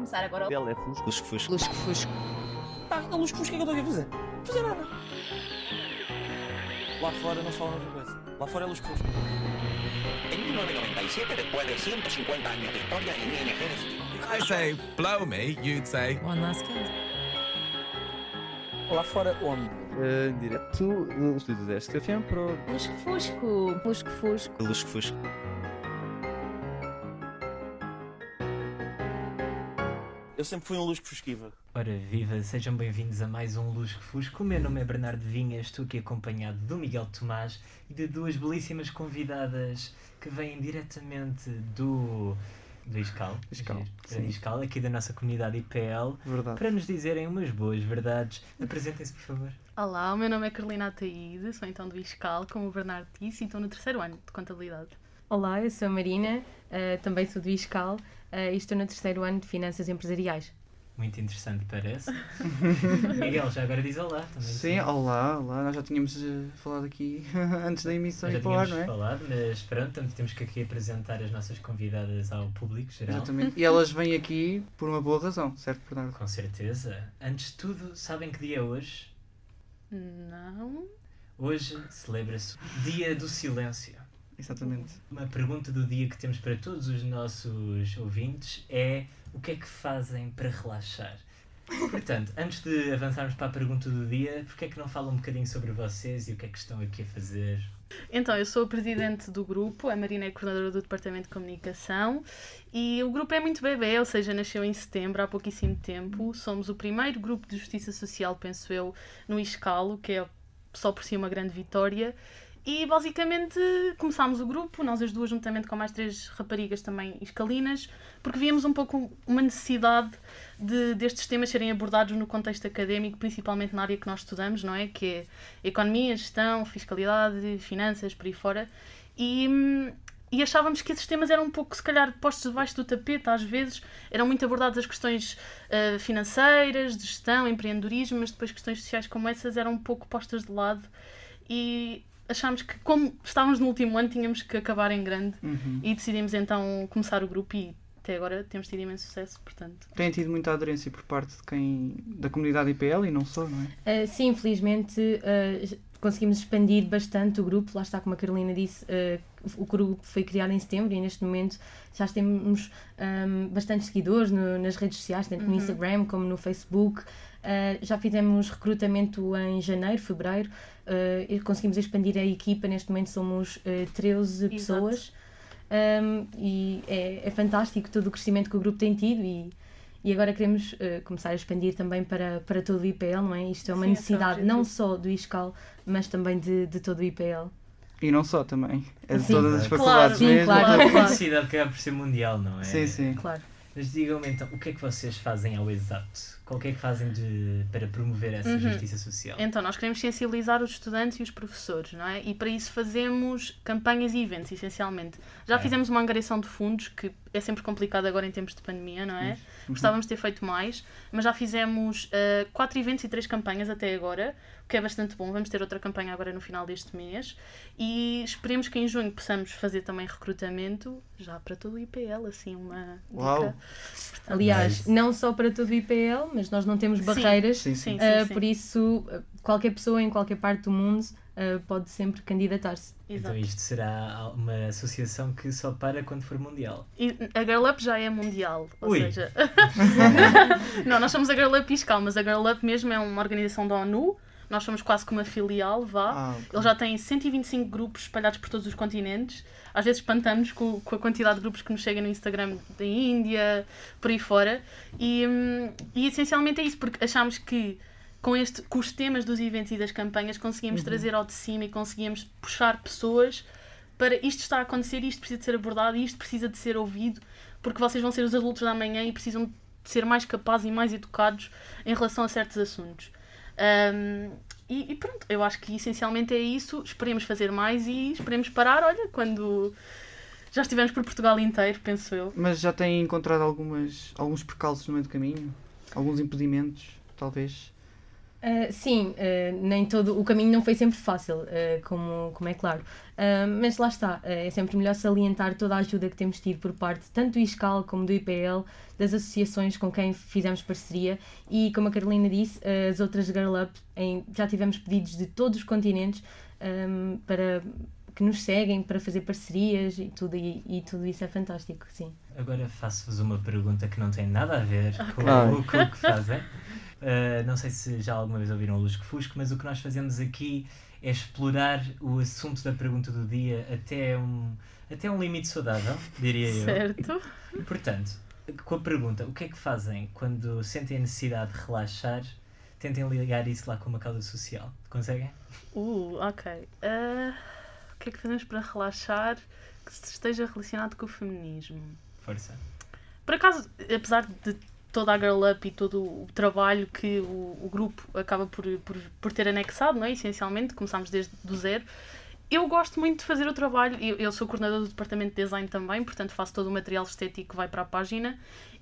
começar agora. Ele é fusco. Lusco-fusco. Lusco-fusco. Pá, a luz que o que é que eu estou aqui a fazer? Não fazer nada. Lá fora não se fala a mesma coisa. Lá fora é luz que fusco. En 1997, después de 150 años de historia en ING, If I say blow me, you'd say One last kiss. Lá fora onde? Uh, direto do estúdio deste café para o Lusco-fusco. Lusco-fusco. lusco-fusco. Eu sempre fui um luz que fusquiva. Ora viva, sejam bem-vindos a mais um Lusco Fusco. O meu nome é Bernardo Vinha, estou aqui acompanhado do Miguel Tomás e de duas belíssimas convidadas que vêm diretamente do, do Iscal, Iscal, sim. Iscal, aqui da nossa comunidade IPL, Verdade. para nos dizerem umas boas verdades. Apresentem-se, por favor. Olá, o meu nome é Carolina Ataíde, sou então do ISCAL, como o Bernardo disse, e estou no terceiro ano de contabilidade. Olá, eu sou a Marina, eh, também sou do ISCAL eh, e estou no terceiro ano de Finanças Empresariais. Muito interessante, parece. Miguel, já agora diz olá também. Sim, olá, olá, nós já tínhamos eh, falado aqui antes da emissão Já tínhamos não é? falado, mas pronto, também temos que aqui apresentar as nossas convidadas ao público geral. Exatamente. E elas vêm aqui por uma boa razão, certo, Bernardo? Com certeza. Antes de tudo, sabem que dia é hoje? Não. Hoje celebra-se o Dia do Silêncio. Exatamente. Uma pergunta do dia que temos para todos os nossos ouvintes é o que é que fazem para relaxar? Portanto, antes de avançarmos para a pergunta do dia, porquê é que não falam um bocadinho sobre vocês e o que é que estão aqui a fazer? Então, eu sou a presidente do grupo, a Marina é coordenadora do Departamento de Comunicação e o grupo é muito bebê, ou seja, nasceu em setembro, há pouquíssimo tempo. Somos o primeiro grupo de justiça social, penso eu, no Iscalo, que é só por si uma grande vitória. E basicamente começámos o grupo, nós as duas, juntamente com mais três raparigas também iscalinas, porque víamos um pouco uma necessidade de, destes temas serem abordados no contexto académico, principalmente na área que nós estudamos, não é? Que é economia, gestão, fiscalidade, finanças, por aí fora. E, e achávamos que esses temas eram um pouco, se calhar, postos debaixo do tapete, às vezes. Eram muito abordadas as questões ah, financeiras, de gestão, empreendedorismo, mas depois questões sociais como essas eram um pouco postas de lado. E achámos que, como estávamos no último ano, tínhamos que acabar em grande. Uhum. E decidimos então começar o grupo e até agora temos tido imenso sucesso, portanto. Tem tido muita aderência por parte de quem. da comunidade IPL e não só, não é? Eh, sim, infelizmente eh, conseguimos expandir bastante o grupo, lá está como a Carolina disse, eh, o grupo foi criado em setembro e neste momento já temos ahm, bastante seguidores no- nas redes sociais, tanto no Instagram como no Facebook. Eh, já fizemos recrutamento em janeiro, fevereiro, eh, e conseguimos expandir a equipa, neste momento somos eh, 13 Exato. pessoas. Um, e é, é fantástico todo o crescimento que o grupo tem tido e, e agora queremos uh, começar a expandir também para, para todo o IPL, não é? Isto é uma Sim, é necessidade não objetivo. só do ISCAL, mas também de, de todo o IPL. E não só também. É de Sim. todas as Claro. faculdades Sim, mesmo. claro. Uma claro. necessidade que acaba por ser mundial, não é? Sim, sim. Claro. Mas digam-me então, o que é que vocês fazem ao exato? Qual que é que fazem de, para promover essa Uhum. justiça social? Então, nós queremos sensibilizar os estudantes e os professores, não é? E para isso fazemos campanhas e eventos, essencialmente. Já É. fizemos uma angariação de fundos, que é sempre complicado agora em tempos de pandemia, não é? Gostávamos de ter feito mais, mas já fizemos ah, quatro eventos e três campanhas até agora, o que é bastante bom. Vamos ter outra campanha agora no final deste mês e esperemos que em junho possamos fazer também recrutamento, já para todo o IPL, assim, uma Uau. dica. Aliás, Mas- não só para todo o IPL, mas nós não temos barreiras, Sim, sim. Sim, sim, uh, sim. por isso qualquer pessoa em qualquer parte do mundo uh, pode sempre candidatar-se. Então isto será uma associação que só para quando for mundial. E a Girl Up já é mundial, ou Ui. seja, não, nós somos a Girl Up Fiscal, mas a Girl Up mesmo é uma organização da ONU, nós somos quase como uma filial, vá. Ah, ok. Ele já tem 125 grupos espalhados por todos os continentes. Às vezes espantamos com, com a quantidade de grupos que nos chegam no Instagram da Índia, por aí fora. E, hum, e essencialmente é isso, porque achamos que com, este, com os temas dos eventos e das campanhas conseguimos trazer ao de cima e conseguimos puxar pessoas para isto está a acontecer, isto precisa de ser abordado, isto precisa de ser ouvido, porque vocês vão ser os adultos da manhã e precisam de ser mais capazes e mais educados em relação a certos assuntos. Um, e, e pronto, eu acho que essencialmente é isso. Esperemos fazer mais e esperemos parar, olha, quando já estivemos por Portugal inteiro, penso eu. Mas já têm encontrado algumas, alguns percalços no meio do caminho? Alguns impedimentos, talvez? Uh, sim, uh, nem todo o caminho não foi sempre fácil, uh, como, como é claro. mas lá está, é sempre melhor salientar toda a ajuda que temos tido por parte tanto do ISCAL como do IPL, das associações com quem fizemos parceria e, como a Carolina disse, as outras Girl Up, em, já tivemos pedidos de todos os continentes um, para que nos seguem para fazer parcerias e tudo, e, e tudo isso é fantástico, sim. Agora faço-vos uma pergunta que não tem nada a ver com, Ah. o, com o que fazem. Uh, não sei se já alguma vez ouviram o Lusco Fusco, mas o que nós fazemos aqui é explorar o assunto da pergunta do dia até um, até um limite saudável, diria eu. Certo. Portanto, com a pergunta, o que é que fazem quando sentem a necessidade de relaxar? Tentem ligar isso lá com uma causa social. Conseguem? Uh, ok. O que é que fazemos para relaxar que esteja relacionado com o feminismo? Força. Por acaso, apesar de toda a Girl Up e todo o trabalho que o, o grupo acaba por, por, por ter anexado, não é? essencialmente, começámos desde do zero, eu gosto muito de fazer o trabalho. Eu, eu sou coordenador do departamento de design também, portanto faço todo o material estético que vai para a página.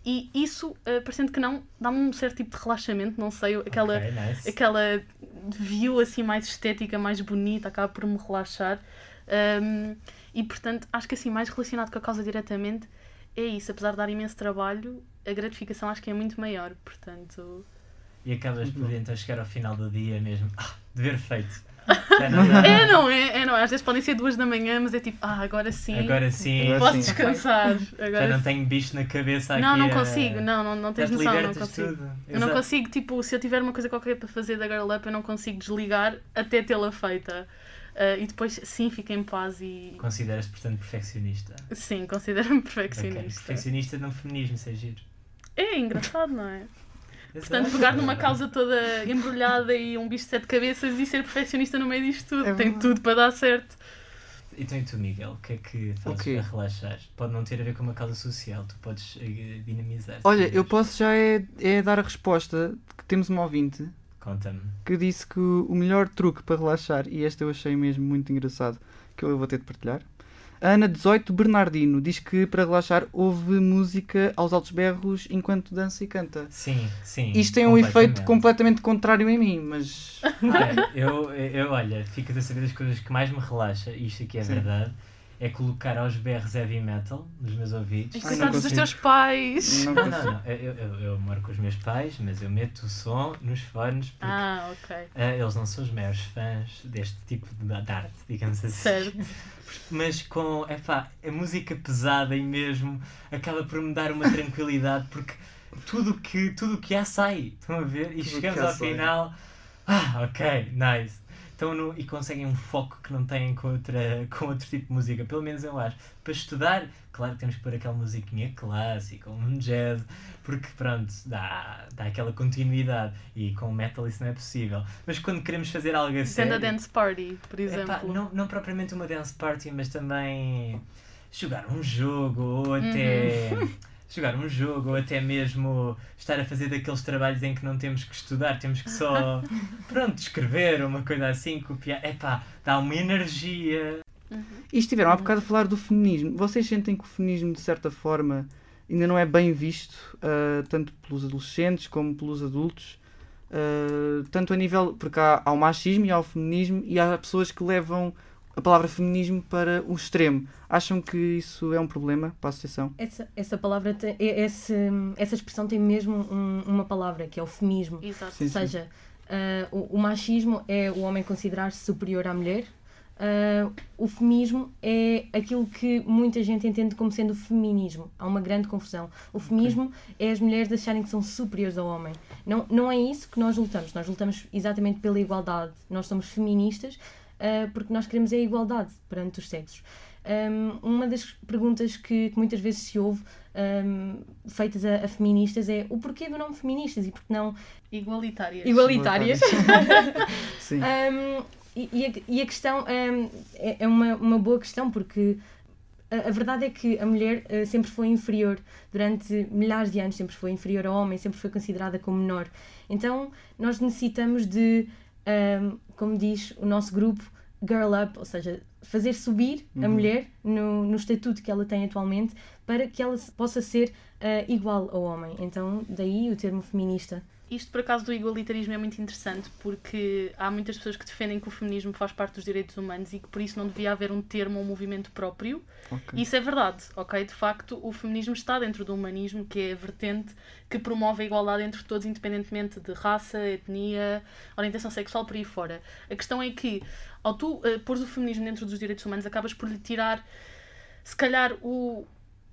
E isso, uh, parecendo que não, dá-me um certo tipo de relaxamento, não sei, aquela, Ok, nice. aquela view assim mais estética, mais bonita, acaba por me relaxar. Um, e portanto, acho que assim, mais relacionado com a causa diretamente, é isso. Apesar de dar imenso trabalho, a gratificação acho que é muito maior. Portanto, E acabas por então chegar ao final do dia mesmo. Ah, dever feito. Já não é, não é? É, não é? Às vezes podem ser duas da manhã, mas é tipo, ah, agora sim, Agora sim. Agora posso sim. descansar. Já Agora não sim. tenho bicho na cabeça aqui. Não, não a- consigo, não, não, não Já tens te noção, não consigo. tudo. Eu não consigo, tipo, se eu tiver uma coisa qualquer para fazer da Girl Up, eu não consigo desligar até tê-la feita. Ah, e depois, sim, fico em paz e. Consideras-te, portanto, perfeccionista. Sim, considero-me perfeccionista. Perfeccionista no feminismo, isso é giro. É engraçado, não é? Portanto, pegar numa causa toda embrulhada e um bicho de sete cabeças e ser perfeccionista no meio disto tudo. É Tem tudo para dar certo. Então e tu, Miguel, o que é que fazes O quê? para relaxar? Pode não ter a ver com uma causa social, tu podes eh, dinamizar. Olha, eu posso já é, é dar a resposta que temos uma ouvinte Conta-me. que disse que o melhor truque para relaxar, e este eu achei mesmo muito engraçado, que eu vou ter de partilhar. A Ana 18 Bernardino diz que para relaxar ouve música aos altos berros enquanto dança e canta. Sim, sim. Isto tem um efeito completamente. contrário em mim, mas Olha, eu, eu, olha, fico a saber das coisas que mais me relaxa, e isto aqui é Sim. verdade, é colocar aos berros heavy metal nos meus ouvidos. Coitados dos teus pais. não Não, não, não. Eu, eu, eu moro com os meus pais, mas eu meto o som nos fones porque Ah, ok. ah, eles não são os maiores fãs deste tipo de, de arte, digamos assim. Certo. Mas com epá, a música pesada e mesmo acaba por me dar uma tranquilidade porque tudo que, tudo que há sai. Estão a ver? E Tudo chegamos ao sai. final. Ah, ok, nice. Então, no, e conseguem um foco que não têm com, outra, com outro tipo de música, pelo menos eu acho. Para estudar, claro que temos que pôr aquela musiquinha clássica, um jazz, porque pronto, dá, dá aquela continuidade. E com metal isso não é possível. Mas quando queremos fazer algo a Sendo a dance party, por Epá, exemplo. não, não propriamente uma dance party, mas também jogar um jogo ou até. Jogar um jogo ou até mesmo estar a fazer daqueles trabalhos em que não temos que estudar, temos que só, pronto, escrever uma coisa assim, copiar. Epá, dá uma energia. E estiveram há bocado a falar do feminismo. Vocês sentem que o feminismo, de certa forma, ainda não é bem visto, ah, tanto pelos adolescentes como pelos adultos? Ah, tanto a nível. Porque há, há o machismo e há o feminismo, e há pessoas que levam a palavra feminismo para o extremo. Acham que isso é um problema para a associação? Essa, essa palavra, tem, é- esse, essa expressão tem mesmo um- uma palavra, que é o feminismo. Exato. Sim, Ou seja, ah, o, o machismo é o homem considerar-se superior à mulher. Ah, o feminismo é aquilo que muita gente entende como sendo o feminismo. Há uma grande confusão. O feminismo é as mulheres acharem que são superiores ao homem. Não, não é isso que nós lutamos. Nós lutamos exatamente pela igualdade. Nós somos feministas ah, porque nós queremos a igualdade perante os sexos. Um, uma das perguntas que, que muitas vezes se ouve um, feitas a, a feministas é o porquê do nome feministas e porque não Igualitárias. igualitárias. Sim. Um, e, e a, e a questão um, é, é uma, uma boa questão porque a, a verdade é que a mulher uh, sempre foi inferior durante milhares de anos, sempre foi inferior ao homem, sempre foi considerada como menor. Então nós necessitamos de, um, como diz o nosso grupo, girl up, ou seja, fazer subir a Uhum. mulher no, no estatuto que ela tem atualmente para que ela possa ser uh, igual ao homem. Então daí o termo feminista. Isto, por acaso, do igualitarismo é muito interessante porque há muitas pessoas que defendem que o feminismo faz parte dos direitos humanos e que por isso não devia haver um termo ou um movimento próprio. Ok. Isso é verdade, ok? De facto, o feminismo está dentro do humanismo, que é a vertente que promove a igualdade entre todos, independentemente de raça, etnia, orientação sexual, por aí fora. A questão é que, ao tu uh, pôres o feminismo dentro dos direitos humanos, acabas por lhe tirar, se calhar, o,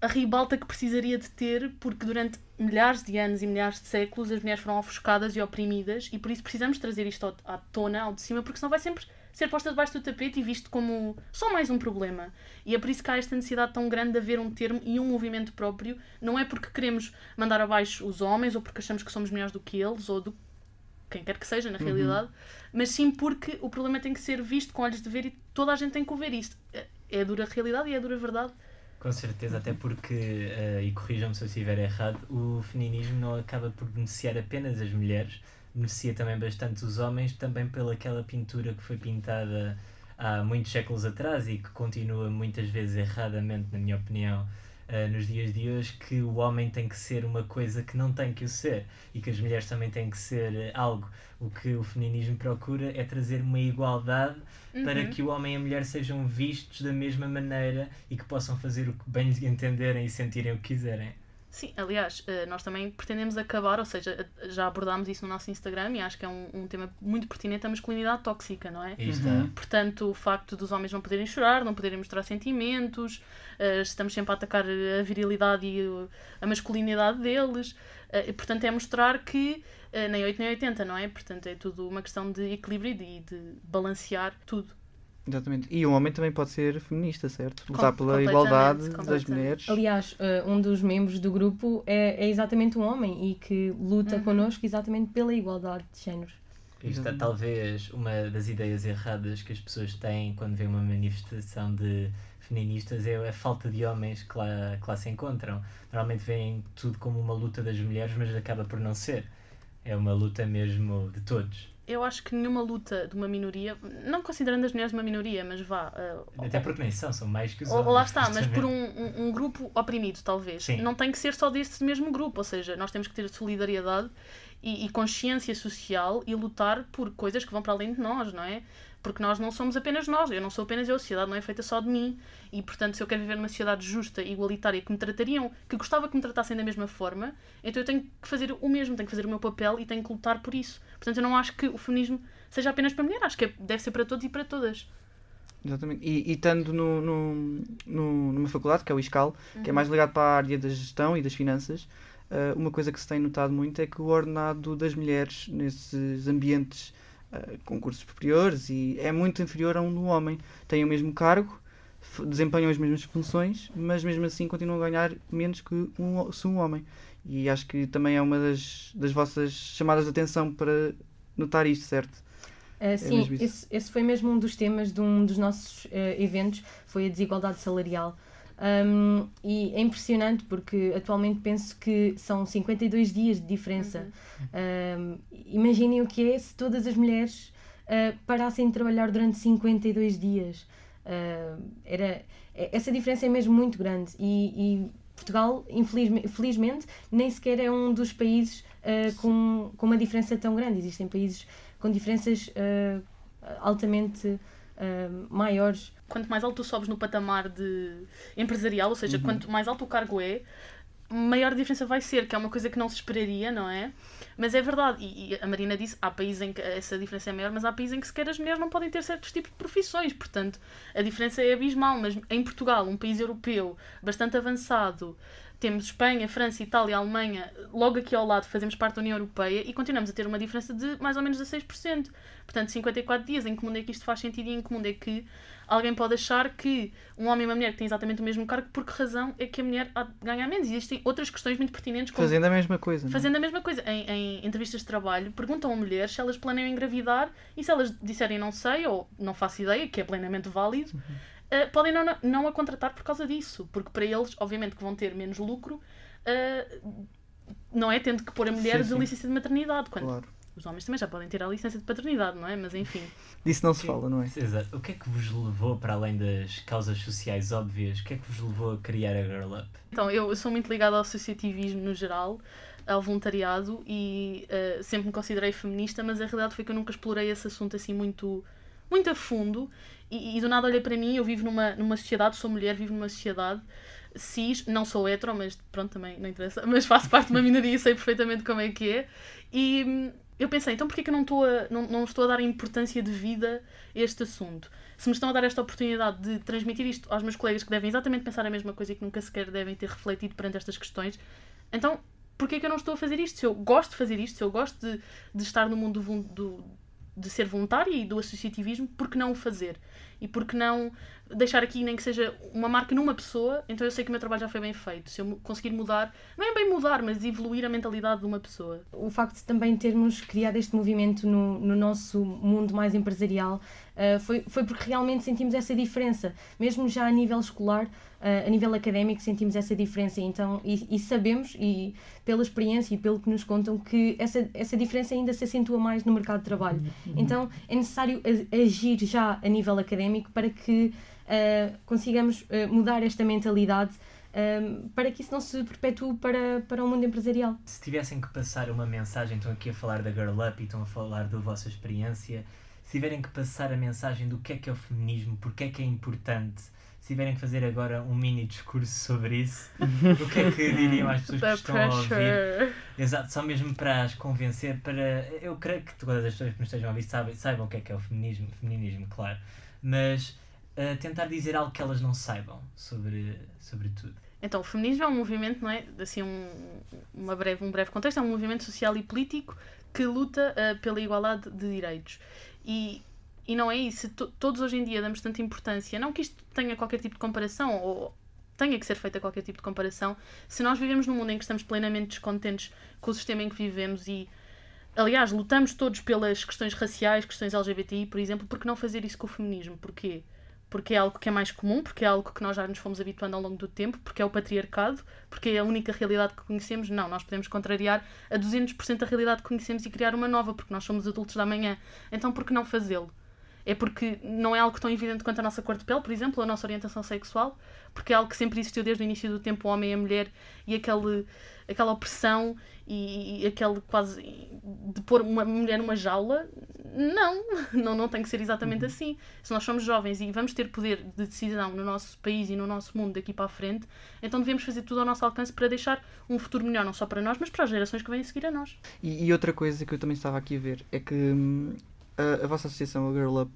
a ribalta que precisaria de ter, porque durante milhares de anos e milhares de séculos as mulheres foram ofuscadas e oprimidas, e por isso precisamos trazer isto à tona, ao de cima, porque senão vai sempre ser posta debaixo do tapete e visto como só mais um problema. E é por isso que há esta necessidade tão grande de haver um termo e um movimento próprio. Não é porque queremos mandar abaixo os homens ou porque achamos que somos melhores do que eles ou do quem quer que seja, na realidade, mas sim porque o problema tem que ser visto com olhos de ver e toda a gente tem que o ver isto. É- É a dura realidade e é a dura verdade. Com certeza, até porque, eh, e corrijam-me se eu estiver errado, o feminismo não acaba por beneficiar apenas as mulheres, beneficia também bastante os homens, também pelaquela pintura que foi pintada há muitos séculos atrás e que continua muitas vezes erradamente, na minha opinião, eh, nos dias de hoje, que o homem tem que ser uma coisa que não tem que o ser e que as mulheres também têm que ser eh, algo. O que o feminismo procura é trazer uma igualdade para Uhum. que o homem e a mulher sejam vistos da mesma maneira e que possam fazer o que bem entenderem e sentirem o que quiserem. Sim, aliás, eh, nós também pretendemos acabar, ou seja, já abordámos isso no nosso Instagram e acho que é um, um tema muito pertinente, a masculinidade tóxica, não é? Está. Uhum. Portanto, o facto dos homens não poderem chorar, não poderem mostrar sentimentos, eh, estamos sempre a atacar a virilidade e a masculinidade deles. eh, e, portanto, é mostrar que nem 8 nem 80, não é? Portanto, é tudo uma questão de equilíbrio e de balancear tudo. Exatamente. E um homem também pode ser feminista, certo? Com- Lutar pela completamente, igualdade das mulheres. Aliás, eh, um dos membros do grupo é, é exatamente um homem e que luta Uhum. connosco exatamente pela igualdade de géneros. Isto é talvez uma das ideias erradas que as pessoas têm quando vê uma manifestação de feministas é a falta de homens que lá, que lá se encontram. Normalmente veem tudo como uma luta das mulheres, mas acaba por não ser. É uma luta mesmo de todos. Eu acho que nenhuma luta de uma minoria, não considerando as mulheres uma minoria, mas vá. eh, Até porque nem são, são mais que os homens. Lá está, mas por um, um, um grupo oprimido, talvez. Sim. Não tem que ser só desse mesmo grupo, ou seja, nós temos que ter solidariedade e, e consciência social e lutar por coisas que vão para além de nós, não é? Porque nós não somos apenas nós, eu não sou apenas eu, a sociedade não é feita só de mim. E portanto, se eu quero viver numa sociedade justa, igualitária, que me tratariam, que gostava que me tratassem da mesma forma, então eu tenho que fazer o mesmo, tenho que fazer o meu papel e tenho que lutar por isso. Portanto, eu não acho que o feminismo seja apenas para mulher, acho que é- deve ser para todos e para todas. Exatamente. E, e estando no, no, no- numa faculdade, que é o ISCAL, que é Uhum. mais ligado para a área da gestão e das finanças, eh, uma coisa que se tem notado muito é que o ordenado das mulheres nesses ambientes eh, com cursos superiores e é muito inferior a um do homem. Têm o mesmo cargo, desempenham as mesmas funções, mas mesmo assim continuam a ganhar menos que um, se um homem. E acho que também é uma das, das vossas chamadas de atenção para notar isto, certo? Uh, sim, isso. esse, esse foi mesmo um dos temas de um dos nossos uh, eventos, foi a desigualdade salarial. Um, e é impressionante porque atualmente penso que são 52 dias de diferença. Um, imaginem o que é se todas as mulheres uh, parassem de trabalhar durante 52 dias. Uh, era, é- essa diferença é mesmo muito grande e, e Portugal, infelizmente, felizmente, nem sequer é um dos países uh, com, com uma diferença tão grande. Existem países com diferenças uh, altamente uh, maiores. quanto mais alto tu sobes no patamar de empresarial, ou seja, quanto mais alto o cargo é, maior a diferença vai ser, que é uma coisa que não se esperaria, não é? Mas é verdade, e, e a Marina disse, há países em que essa diferença é maior, mas há países em que sequer as mulheres não podem ter certos tipos de profissões, portanto, a diferença é abismal, mas em Portugal, um país europeu bastante avançado, temos Espanha, França, Itália, Alemanha, logo aqui ao lado fazemos parte da União Europeia e continuamos a ter uma diferença de mais ou menos 16%. Portanto, 54 dias, em que mundo é que isto faz sentido e em que mundo é que alguém pode achar que um homem e uma mulher que têm exatamente o mesmo cargo, por que razão é que a mulher há de ganhar menos? Existem outras questões muito pertinentes, como Fazendo a mesma coisa. é? fazendo a mesma coisa. Em, em entrevistas de trabalho, perguntam a mulheres se elas planeiam engravidar e se elas disserem não sei ou não faço ideia, que é plenamente válido, eh, podem não, não a contratar por causa disso. Porque para eles, obviamente, que vão ter menos lucro, eh, não é? Tendo que pôr a mulher Sim, de sim. licença de maternidade. Quando Claro. Os homens também já podem tirar a licença de paternidade, não é? Mas enfim. Disso não se fala, não é? Exato. O que é que vos levou, para além das causas sociais óbvias, o que é que vos levou a criar a Girl Up? Então, eu, eu sou muito ligada ao associativismo no geral, ao voluntariado e eh, sempre me considerei feminista, mas a realidade foi que eu nunca explorei esse assunto assim muito, muito a fundo. E, e do nada olhei para mim, eu vivo numa, numa sociedade, sou mulher, vivo numa sociedade cis, não sou hetero, mas pronto, também não interessa, mas faço parte de uma minoria e sei perfeitamente como é que é. E hum, eu pensei, então porquê que eu não estou a, não, não estou a dar importância de vida a este assunto? Se me estão a dar esta oportunidade de transmitir isto aos meus colegas que devem exatamente pensar a mesma coisa e que nunca sequer devem ter refletido perante estas questões, então porquê que eu não estou a fazer isto? Se eu gosto de fazer isto, se eu gosto de, de estar no mundo do, do, de ser voluntária e do associativismo, por que não o fazer? E por que não deixar aqui nem que seja uma marca numa pessoa, então eu sei que o meu trabalho já foi bem feito. Se eu conseguir mudar, não é bem mudar, mas evoluir a mentalidade de uma pessoa. o facto de também termos criado este movimento no, no nosso mundo mais empresarial uh, foi, foi porque realmente sentimos essa diferença. Mesmo já a nível escolar, uh, a nível académico, sentimos essa diferença. Então, e, e sabemos, e pela experiência e pelo que nos contam, que essa, essa diferença ainda se acentua mais no mercado de trabalho. Então, é necessário agir já a nível académico para que uh, consigamos uh, mudar esta mentalidade. um, para que isso não se perpetue para, para o mundo empresarial. Se tivessem que passar uma mensagem, estão aqui a falar da Girl Up e estão a falar da vossa experiência, se tiverem que passar a mensagem do que é que é o feminismo, porque é que é importante, se tiverem que fazer agora um mini discurso sobre isso, o que é que diriam às pessoas que estão a ouvir? Exato, só mesmo para as convencer, para. Eu creio que todas as pessoas que nos estejam a ouvir saibam, saibam o que é que é o feminismo, feminismo, claro. Mas uh, tentar dizer algo que elas não saibam sobre, sobre tudo. Então, o feminismo é um movimento, não é? Assim, um, uma breve, um breve contexto, é um movimento social e político que luta uh, pela igualdade de direitos. E, e não é isso. To- todos hoje em dia damos tanta importância, não que isto tenha qualquer tipo de comparação, ou tenha que ser feita qualquer tipo de comparação, se nós vivemos num mundo em que estamos plenamente descontentes com o sistema em que vivemos e, aliás, lutamos todos pelas questões raciais, questões LGBTI, por exemplo, por que não fazer isso com o feminismo? Porquê? porque é algo que é mais comum, porque é algo que nós já nos fomos habituando ao longo do tempo, porque é o patriarcado, porque é a única realidade que conhecemos. Não, nós podemos contrariar a 200% a realidade que conhecemos e criar uma nova, porque nós somos adultos da manhã. Então, por que não fazê-lo? É porque não é algo tão evidente quanto a nossa cor de pele, por exemplo, ou a nossa orientação sexual, porque é algo que sempre existiu desde o início do tempo, o homem e a mulher, e aquele, aquela opressão e, e aquele quase de pôr uma mulher numa jaula. Não, não, não tem que ser exatamente assim. Se nós somos jovens e vamos ter poder de decisão no nosso país e no nosso mundo daqui para a frente, então devemos fazer tudo ao nosso alcance para deixar um futuro melhor, não só para nós, mas para as gerações que vêm a seguir a nós. E, e outra coisa que eu também estava aqui a ver é que hum, a, a vossa associação, a Girl Up,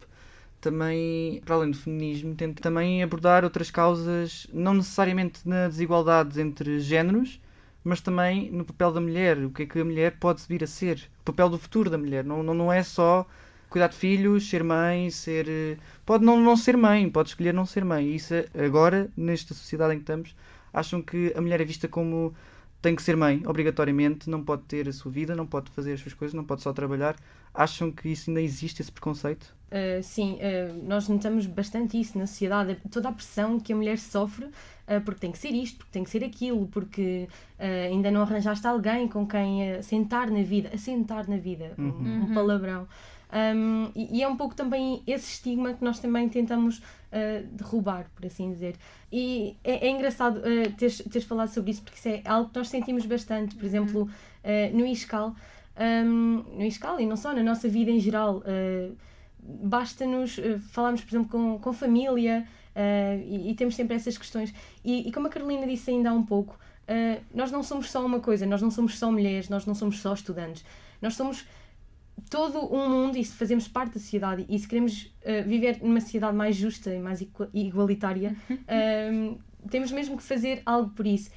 também, para além do feminismo, tenta também abordar outras causas, não necessariamente na desigualdade entre géneros, mas também no papel da mulher, o que é que a mulher pode vir a ser, o papel do futuro da mulher. Não, não, não é só cuidar de filhos, ser mãe, ser. eh, Pode não, não ser mãe, pode escolher não ser mãe. E isso é- agora, nesta sociedade em que estamos, acham que a mulher é vista como tem que ser mãe, obrigatoriamente, não pode ter a sua vida, não pode fazer as suas coisas, não pode só trabalhar. Acham que isso ainda existe, esse preconceito? Uh, sim, uh, nós notamos bastante isso na sociedade, toda a pressão que a mulher sofre porque tem que ser isto, porque tem que ser aquilo, porque uh, ainda não arranjaste alguém com quem uh, sentar na vida, assentar na vida, um- um, Uhum. palavrão. Um, e, e é um pouco também esse estigma que nós também tentamos uh, derrubar, por assim dizer. E é, é engraçado uh, teres, teres falado sobre isso, porque isso é algo que nós sentimos bastante, por exemplo, uh, no ISCAL, um, no ISCAL e não só, na nossa vida em geral. uh, basta-nos uh, falarmos, por exemplo, com, com família uh, e, e temos sempre essas questões. E, e como a Carolina disse ainda há um pouco, uh, nós não somos só uma coisa, nós não somos só mulheres, nós não somos só estudantes, nós somos todo um mundo e se fazemos parte da sociedade e se queremos uh, viver numa sociedade mais justa e mais igua- igualitária, temos mesmo que fazer algo por isso.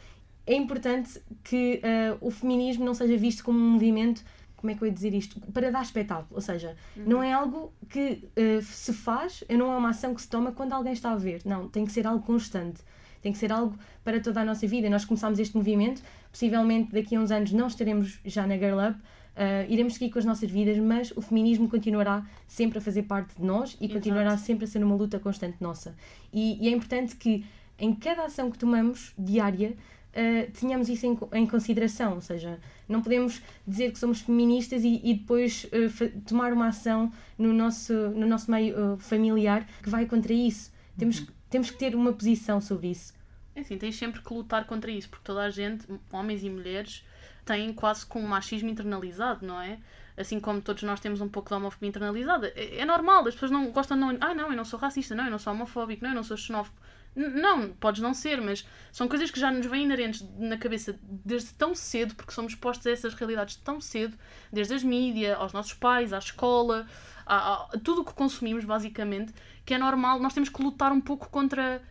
É importante que o feminismo não seja visto como um movimento, como é que eu ia dizer isto? Para dar espetáculo, ou seja, não é algo que uh, se faz, não é uma ação que se toma quando alguém está a ver. Não, tem que ser algo constante. Tem que ser algo para toda a nossa vida. Nós começámos este movimento, possivelmente daqui a uns anos não estaremos já na Girl Up, uh, iremos seguir com as nossas vidas, mas o feminismo continuará sempre a fazer parte de nós e Exato. continuará sempre a ser uma luta constante nossa. E, e é importante que em cada ação que tomamos diária uh, tenhamos isso em, em consideração. Ou seja, não podemos dizer que somos feministas e, e depois uh, tomar uma ação no nosso, no nosso meio uh, familiar que vai contra isso. Temos, que- temos que ter uma posição sobre isso. É assim, tens sempre que lutar contra isso, porque toda a gente, homens e mulheres, têm quase com um machismo internalizado, não é? Assim como todos nós temos um pouco de homofobia internalizada. É, é normal, as pessoas não gostam de não. Ah, não, eu não sou racista, não, eu não sou homofóbico, não, eu não sou xenófobo. Não, podes não ser, mas são coisas que já nos vêm inerentes na cabeça desde tão cedo, porque somos expostos a essas realidades tão cedo, desde as mídias, aos nossos pais, à escola, a, a- tudo o que consumimos, basicamente, que é normal, nós temos que lutar um pouco contra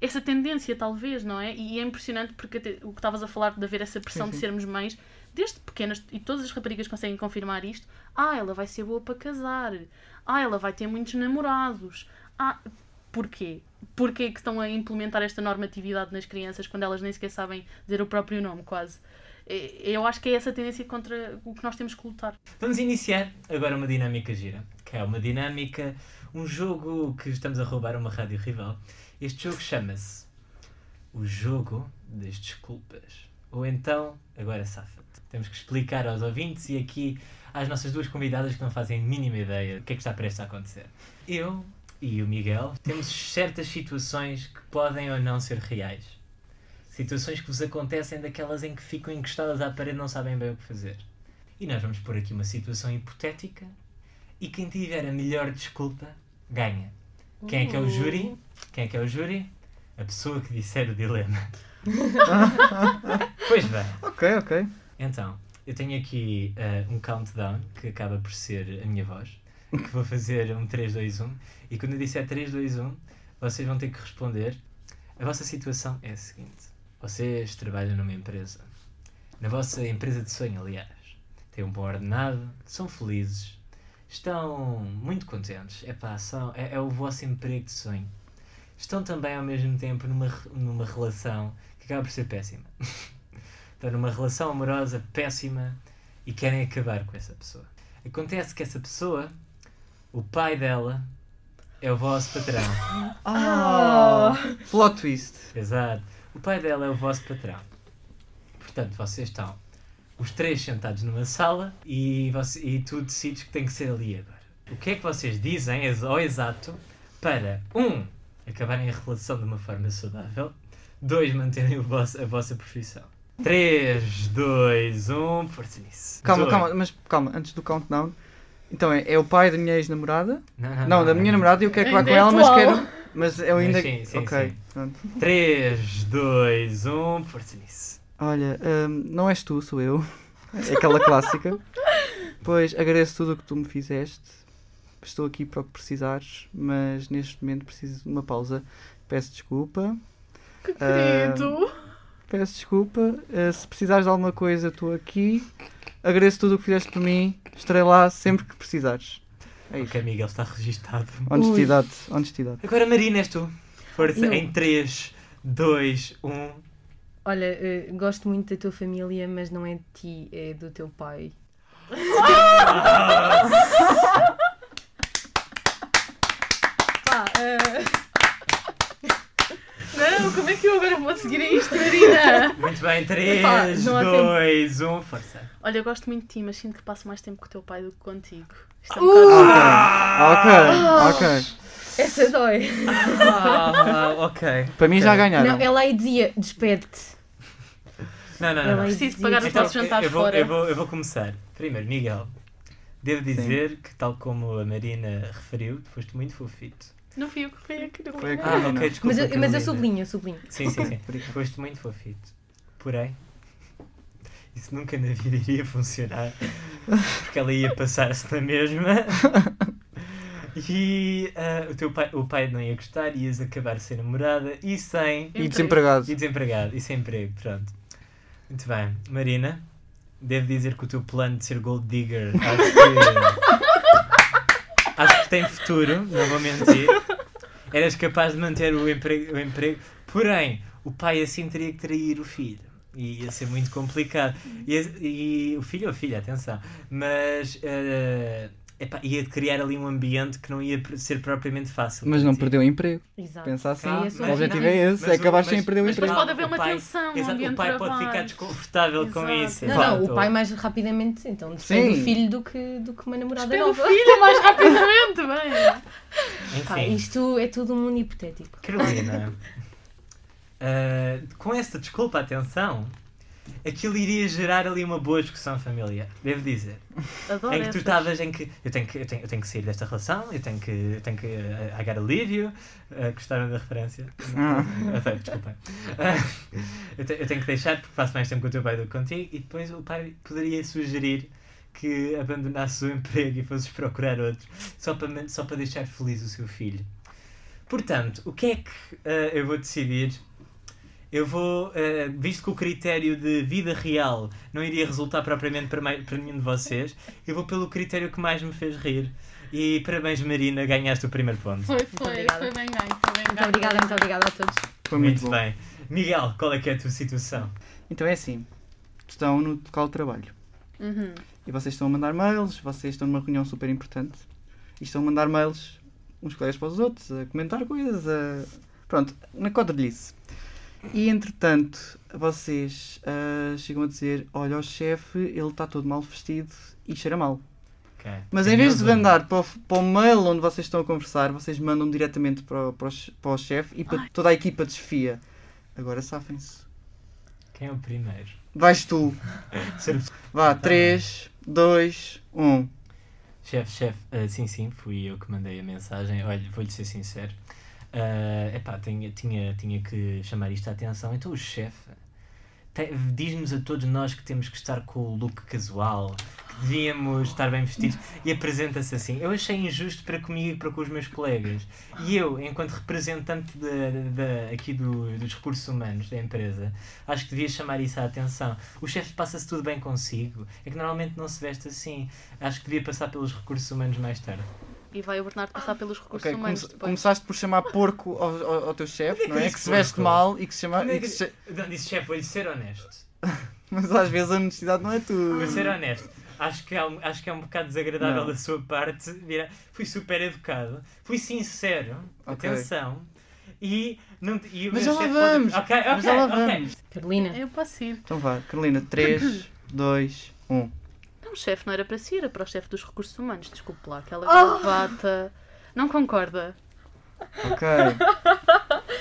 essa tendência, talvez, não é? E é impressionante porque o que estavas a falar de haver essa pressão Sim, de sermos mães, desde pequenas, e todas as raparigas conseguem confirmar isto, ah, ela vai ser boa para casar, ah, ela vai ter muitos namorados, ah, porquê? Porquê que estão a implementar esta normatividade nas crianças quando elas nem sequer sabem dizer o próprio nome, quase? É- Eu acho que é essa tendência contra o que nós temos que lutar. Vamos iniciar agora uma dinâmica gira, que é uma dinâmica, um jogo que estamos a roubar uma rádio rival. Este jogo chama-se o jogo das desculpas. Ou então, agora safa-te. Temos que explicar aos ouvintes e aqui às nossas duas convidadas que não fazem mínima ideia do que é que está prestes a acontecer. Eu e o Miguel temos certas situações que podem ou não ser reais. Situações que vos acontecem daquelas em que ficam encostadas à parede e não sabem bem o que fazer. E nós vamos pôr aqui uma situação hipotética e quem tiver a melhor desculpa ganha. Quem é que é o júri? Quem é que é o júri? A pessoa que disser o dilema. pois bem, Ok, ok. então, eu tenho aqui eh, um countdown que acaba por ser a minha voz, que vou fazer um 3, 2, 1 e quando eu disser 3, 2, 1, vocês vão ter que responder. A vossa situação é a seguinte: vocês trabalham numa empresa, na vossa empresa de sonho, aliás, têm um bom ordenado, são felizes, estão muito contentes, Epá, são, é, é o vosso emprego de sonho. Estão também ao mesmo tempo numa, numa relação que acaba por ser péssima. Estão numa relação amorosa péssima e querem acabar com essa pessoa. Acontece que essa pessoa, o pai dela, é o vosso patrão. Ah, plot twist. Exato. O pai dela é o vosso patrão. Portanto, vocês estão os três sentados numa sala e, você, e tu decides que tem que ser ali agora. O que é que vocês dizem ao exato para, um, acabarem a relação de uma forma saudável, dois, manterem o vosso- a vossa profissão. 3, 2, 1, força nisso. Calma, Dois. calma, mas calma, antes do countdown. Então é, é o pai da minha ex-namorada? Não, não, Não, da minha namorada e eu quero acabar Ainda com é ela, mas quero. Mas eu ainda. sim, sim, ok. sim. pronto. 3, 2, 1, força nisso. Olha, hum, não és tu, sou eu. É aquela clássica. Pois agradeço tudo o que tu me fizeste. Estou aqui para o que precisares, mas neste momento preciso de uma pausa. Peço desculpa. Que querido! Peço desculpa. Uh, se precisares de alguma coisa, estou aqui. Agradeço tudo o que fizeste por mim. Estarei lá sempre que precisares. É isso. Ok, Miguel, está registado. Honestidade, honestidade. Agora, Marina, és tu. Força Eu. em um. 3, 2, 1. Olha, eh, gosto muito da tua família, mas não é de ti, é do teu pai. Pá, eh, Não, como é que eu agora vou seguir a isto, Marina? Muito bem, 3, Epá, não há tempo. 2, 1, força. Olha, eu gosto muito de ti, mas sinto que passo mais tempo com o teu pai do que contigo. Isto é um bocado... Ok, ok, ok. essa dói. Ah, ok. Para mim já ganharam. Não, ela aí dizia, despede-te. Não, não, não. Não. Preciso dizia, pagar os Então, nossos jantares eu, vou, fora. eu, vou, eu vou começar. Primeiro, Miguel. Devo dizer que, tal como a Marina referiu, tu foste muito fofito. Não fui eu que fui aqui. Foi a Ah, ok, desculpa. Mas eu, mas eu sublinho, eu sublinho. Sim, sim, sim. Foste muito fofito. Porém, isso nunca na vida iria funcionar. Porque ela ia passar-se na mesma. E ah, o teu pai, o pai não ia gostar, ias acabar sem namorada e sem. E desempregado. E desempregado, e sem emprego, pronto. Muito bem. Marina, devo dizer que o teu plano de ser gold digger acho que. acho que tem futuro, não vou mentir. Eras capaz de manter o emprego, o emprego, porém, o pai assim teria que trair o filho. E ia ser muito complicado. E, e o filho a filha, atenção. Mas eh, epá, ia criar ali um ambiente que não ia ser propriamente fácil. Mas não perdeu o emprego. Exato. Pensa assim. Esse o o objetivo objetivo. é esse, Mas é o- acabar mas- sem perder o mas emprego. pode haver uma o pai- tensão exato, ambiente O pai de pode ficar desconfortável com Exato. isso. Não, exato. não, o pai mais rapidamente, então, Sim. o filho do que, do que uma namorada Despede o nova. filho mais rapidamente, bem. Pá, Enfim, isto é tudo um mundo hipotético. Carolina, ah, com esta desculpa, atenção, aquilo iria gerar ali uma boa discussão familiar, devo dizer. Adoro em que tu estavas em que eu tenho que, eu tenho, eu tenho que sair desta relação, eu tenho que, eu tenho que uh, I gotta leave you. Uh, gostaram da referência? Ah. Sei, desculpem. Ah, eu, te- eu tenho que deixar porque passo mais tempo com o teu pai do que contigo e depois o pai poderia sugerir que abandonasses o emprego e fosses procurar outro só para, só para deixar feliz o seu filho. Portanto, o que é que ah, eu vou decidir? Eu vou, ah, visto que o critério de vida real não iria resultar propriamente para, mai- para nenhum de vocês, eu vou pelo critério que mais me fez rir. E parabéns, Marina, ganhaste o primeiro ponto. Foi, foi, foi bem ganho, foi bem Muito obrigada, muito obrigada a todos. Foi muito, bom. bem. Miguel, qual é que é a tua situação? Então é assim: estão no local de trabalho Uhum. e vocês estão a mandar mails, vocês estão numa reunião super importante e estão a mandar mails uns colegas para os outros, a comentar coisas, a... pronto, na quadrilhice. E entretanto, vocês ah, chegam a dizer: Olha, o chefe, ele está todo mal vestido e cheira mal. Ok. Mas em vez de mandar para o, para o mail onde vocês estão a conversar, vocês mandam diretamente para o, para o, para o chefe e para toda a equipa desfia. Agora safem-se. Quem é o primeiro? Vais tu. Vá, 3, 2, 1. Chefe, chefe, ah, sim, sim, fui eu que mandei a mensagem. Olha, vou-lhe ser sincero. Ah, epá, tinha, tinha, tinha que chamar isto à atenção. Então o chefe diz-nos a todos nós que temos que estar com o look casual, que devíamos estar bem vestidos e apresenta-se assim. Eu achei injusto para comigo e para com os meus colegas. E eu, enquanto representante da, da- aqui do- dos recursos humanos da empresa, acho que devia chamar isso à atenção. O chefe passa-se tudo bem consigo. É que normalmente não se veste assim. Acho que devia passar pelos recursos humanos mais tarde. E vai o Bernardo passar pelos recursos Ok, humanos come- depois. começaste por chamar porco ao, ao- ao teu chefe, que não é? disse Que se veste mal e que se chama. É que que- Não, disse chefe, vou-lhe ser honesto. Mas às vezes a honestidade não é Vou tu. ser honesto. Acho que, é um, acho que é um bocado desagradável Não. da sua parte. Fui super educado, fui sincero, Ok. atenção. E, não, e Mas já lá chefe pode- vamos, Ok, ok, Mas já lá ok. vamos. Carolina, Eu posso ir. Então vá, Carolina, 3, 2, 1. O chefe não era para si, era para o chefe dos recursos humanos. Desculpe lá, aquela Oh! gravata. Não concorda? Ok.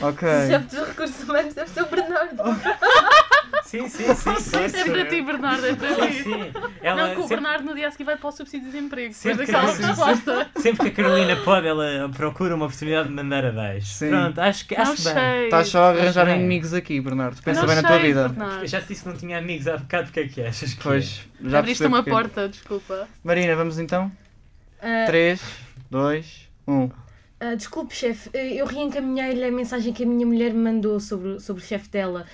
Ok. o chefe dos recursos humanos deve ser o Bernardo. Sim, sim, sim. sim, É para ti, Bernardo, é para ti. sim. Ela, Não, que o sempre, Bernardo no dia a seguir vai para o subsídio de desemprego. Sempre que daquela sim, sim. resposta. sempre que a Carolina pode, ela procura uma oportunidade de mandar abaixo. Sim. Pronto, acho que Não acho bem. Estás só a arranjar bem. inimigos aqui, Bernardo. Pensa Não bem na tua vida. Bernardo. Eu já te disse que não tinha amigos há bocado, porque é que achas que Pois, já Abriste uma porquê. porta, desculpa. Marina, vamos então? Ah, 3, 2, 1. Ah, desculpe, chefe, eu reencaminhei-lhe a mensagem que a minha mulher me mandou sobre, sobre o chefe dela.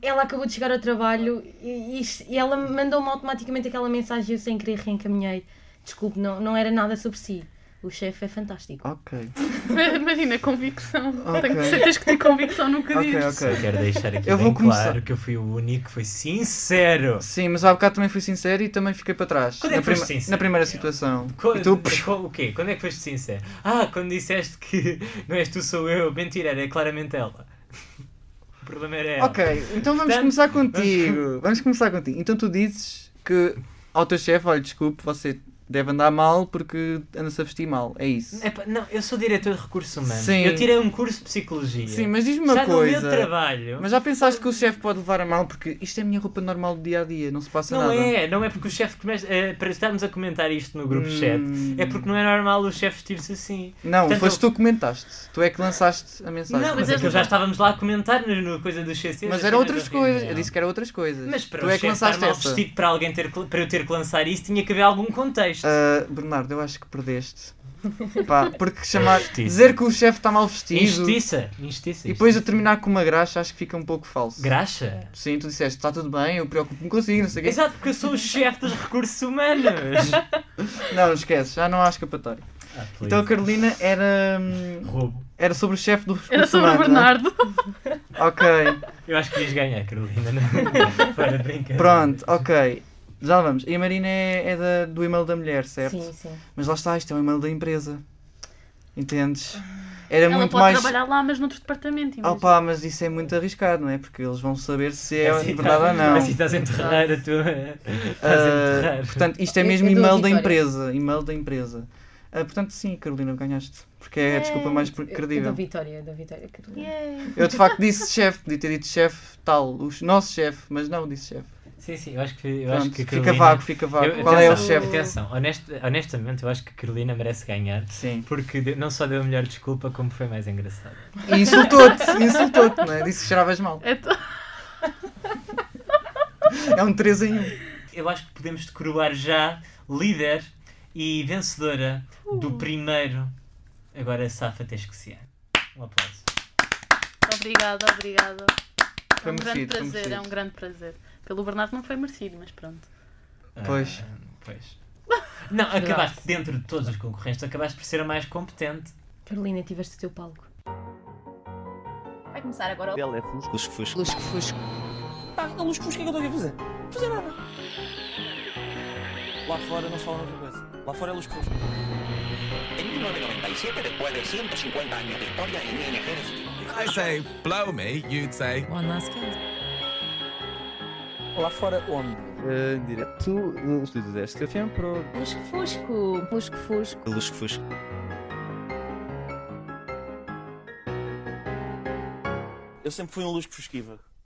Ela acabou de chegar ao trabalho e, e- e ela mandou-me automaticamente aquela mensagem e eu sem querer reencaminhei. Desculpe, não, não era nada sobre si. O chefe é fantástico. Ok. Imagina, convicção. Ok. Tem que ser, tens que ter convicção no que Ok, dizes. ok. Eu quero deixar aqui Eu bem vou começar. claro que eu fui o único que foi sincero. Sim, mas há bocado também fui sincero e também fiquei para trás. Quando é na, que foste prima- sincero? na primeira situação. E tu, co- o quê? Quando é que foste sincero? Ah, quando disseste que não és tu, sou eu. Mentira, era claramente ela. O problema era ela. Ok, então vamos Portanto, começar contigo. Vamos começar contigo. Então tu dizes que ao teu chefe, olha, desculpe, você deve andar mal porque anda-se a vestir mal. É isso. Epá, não, eu sou diretor de recursos humanos. Sim. Eu tirei um curso de psicologia. Sim, mas diz-me uma Já coisa. meu trabalho. Mas já pensaste que o chefe pode levar a mal porque isto é a minha roupa normal do dia a dia, não se passa Não nada. é, não é porque o chefe começa. eh, para estarmos a comentar isto no grupo Hum. chat, é porque não é normal o chefe vestir-se assim. Não, Portanto, foste tu que comentaste. Tu é que lançaste a mensagem. Não, mas Mas é que eu- já estávamos lá a comentar no, coisa do CC. Mas da era cena outras coisas. reunião. Eu disse que era outras coisas. Mas para tu o é que chefe estar lançaste mal vestido para, alguém ter, para eu ter que lançar isso, tinha que haver algum contexto. Ah, Bernardo, eu acho que perdeste. Pá, porque chamar. Justiça. Dizer que o chefe está mal vestido Injustiça. Injustiça. e depois a terminar com uma graxa acho que fica um pouco falso. Graxa? Sim, tu disseste, está tudo bem, eu preocupo-me consigo, não sei o quê. Exato, porque eu sou o chefe dos recursos humanos. Não, não esquece, já não há escapatória. Ah, Então a Carolina era. hum, Roubo. Era sobre o chefe do Era sobre o recurso humano, Bernardo. não é? Ok, Eu acho que quis ganhar, Carolina. Não? Para brincar. pronto, ok. Já lá vamos. E a Marina é, é da- do e-mail da mulher, certo? Sim, sim. Mas lá está, isto é o e-mail da empresa. Entendes? Era Ela muito pode mais. trabalhar lá, mas noutro departamento. Ah imagina. pá, mas isso é muito arriscado, não é? Porque eles vão saber se é Assim verdade tá- ou não. Assim estás a enterrar a tua. Estás a Ah, enterrar. portanto, isto é Eu- mesmo e-mail da vitória. empresa. E-mail da empresa. Ah, portanto, sim, Carolina, ganhaste. Porque é a desculpa mais credível. vitória, eu dou vitória, Carolina. Eu de facto disse chefe, podia ter dito chefe tal, o nosso chefe, mas não disse chefe. Sim, sim, eu acho que. Eu acho que a fica Carolina- vago, fica vago. Eu- Qual é o atenção, chefe? Atenção, honest- honestamente, eu acho que a Carolina merece ganhar. Sim. Porque deu- não só deu a melhor desculpa, como foi mais engraçado. E insultou-te, insultou-te, não é? Disse que cheiravas mal. É to- É um 3 em 1. Eu acho que podemos coroar já líder e vencedora do primeiro. Agora safa ser. Um aplauso. Obrigada, obrigada. É Foi um grande prazer, é um grande prazer. Pelo Bernardo não foi merecido, mas pronto. Pois. Ah, pois. Não, acabaste dentro de todos os concorrentes, tu acabaste por ser a mais competente. Carolina, tiveste o teu palco. Vai começar agora o Ele é fusco. Lusco-fusco. lusco-fusco. Pá, a luz que fusca, o que é que eu estou aqui a fazer? Não fazer nada. Lá fora não se fala outra coisa. Lá fora é luz que fusca. En 1997, después de 150 años de historia en ING, I say blow me, you'd say One last kiss. Lá fora onde? Uh, direto do estúdio da SKFM para o Lusco-fusco. Lusco-fusco. Lusco-fusco. Eu sempre fui um luz que fusquiva.